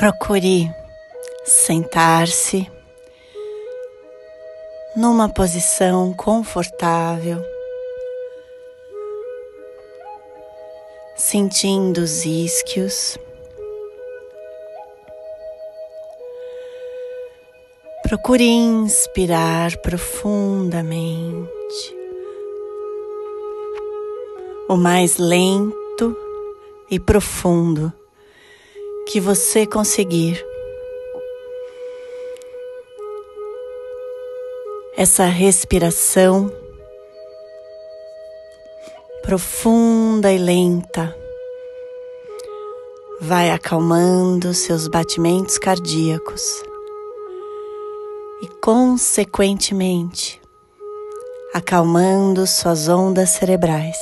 Procure sentar-se numa posição confortável, sentindo os isquios. Procure inspirar profundamente, o mais lento e profundo que você conseguir. Essa respiração profunda e lenta vai acalmando seus batimentos cardíacos e, consequentemente, acalmando suas ondas cerebrais.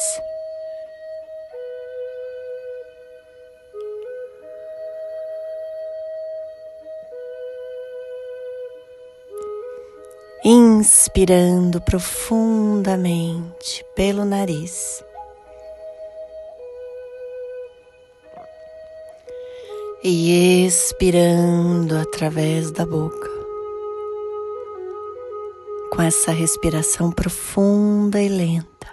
Inspirando profundamente pelo nariz. E expirando através da boca. Com essa respiração profunda e lenta.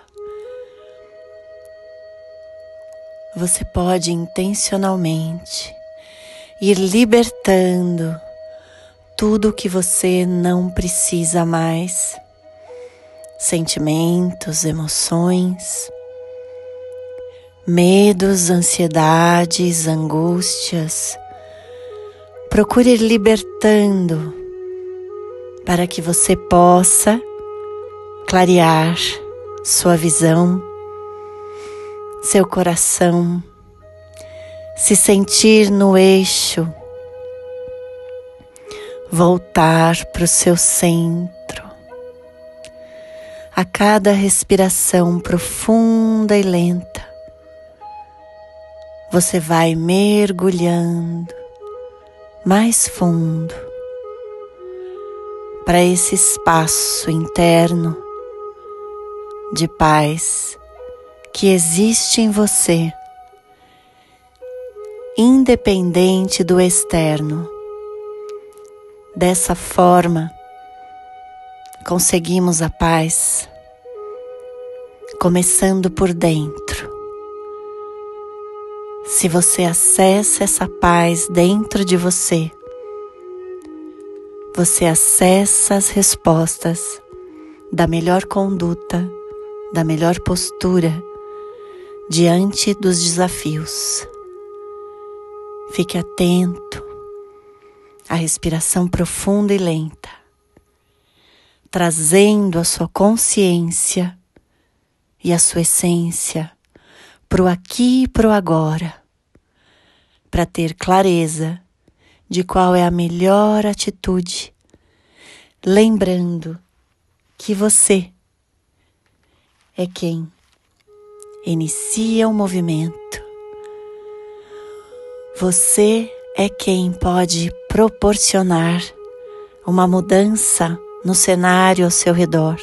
Você pode intencionalmente ir libertando tudo que você não precisa mais, sentimentos, emoções, medos, ansiedades, angústias. Procure ir libertando para que você possa clarear sua visão, seu coração, se sentir no eixo voltar para o seu centro. A cada respiração profunda e lenta, você vai mergulhando mais fundo para esse espaço interno de paz que existe em você, independente do externo. Dessa forma, conseguimos a paz, começando por dentro. Se você acessa essa paz dentro de você, você acessa as respostas da melhor conduta, da melhor postura diante dos desafios. Fique atento a respiração profunda e lenta, trazendo a sua consciência e a sua essência para o aqui e para o agora, para ter clareza de qual é a melhor atitude, lembrando que você é quem inicia o movimento. Você é quem pode proporcionar uma mudança no cenário ao seu redor.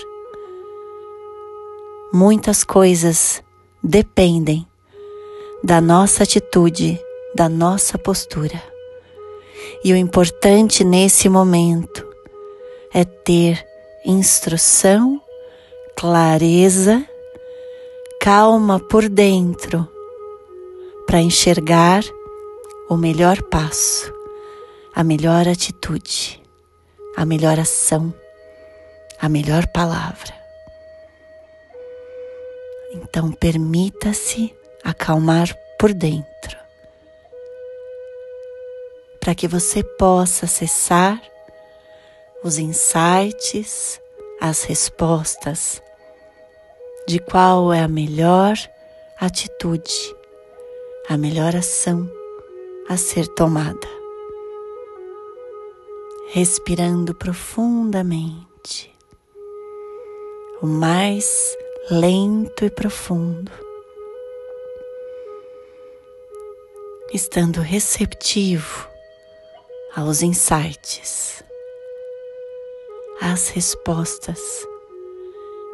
Muitas coisas dependem da nossa atitude, da nossa postura. E o importante nesse momento é ter instrução, clareza, calma por dentro para enxergar o melhor passo, a melhor atitude, a melhor ação, a melhor palavra. Então, permita-se acalmar por dentro, para que você possa acessar os insights, as respostas de qual é a melhor atitude, a melhor ação a ser tomada. Respirando profundamente, o mais lento e profundo, estando receptivo aos insights, às respostas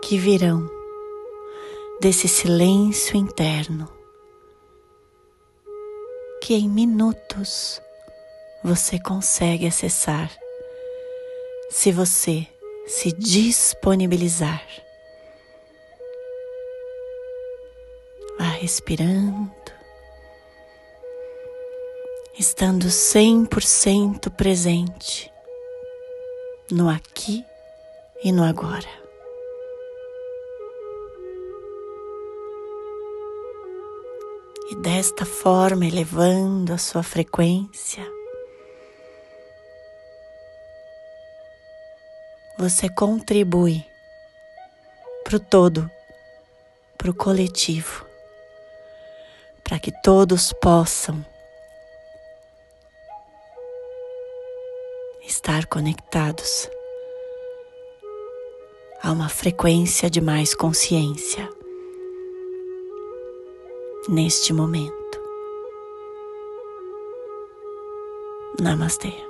que virão desse silêncio interno que em minutos você consegue acessar se você se disponibilizar. Vá respirando, estando 100% presente no aqui e no agora. E desta forma elevando a sua frequência, você contribui para o todo, para o coletivo, para que todos possam estar conectados a uma frequência de mais consciência neste momento. Namastê.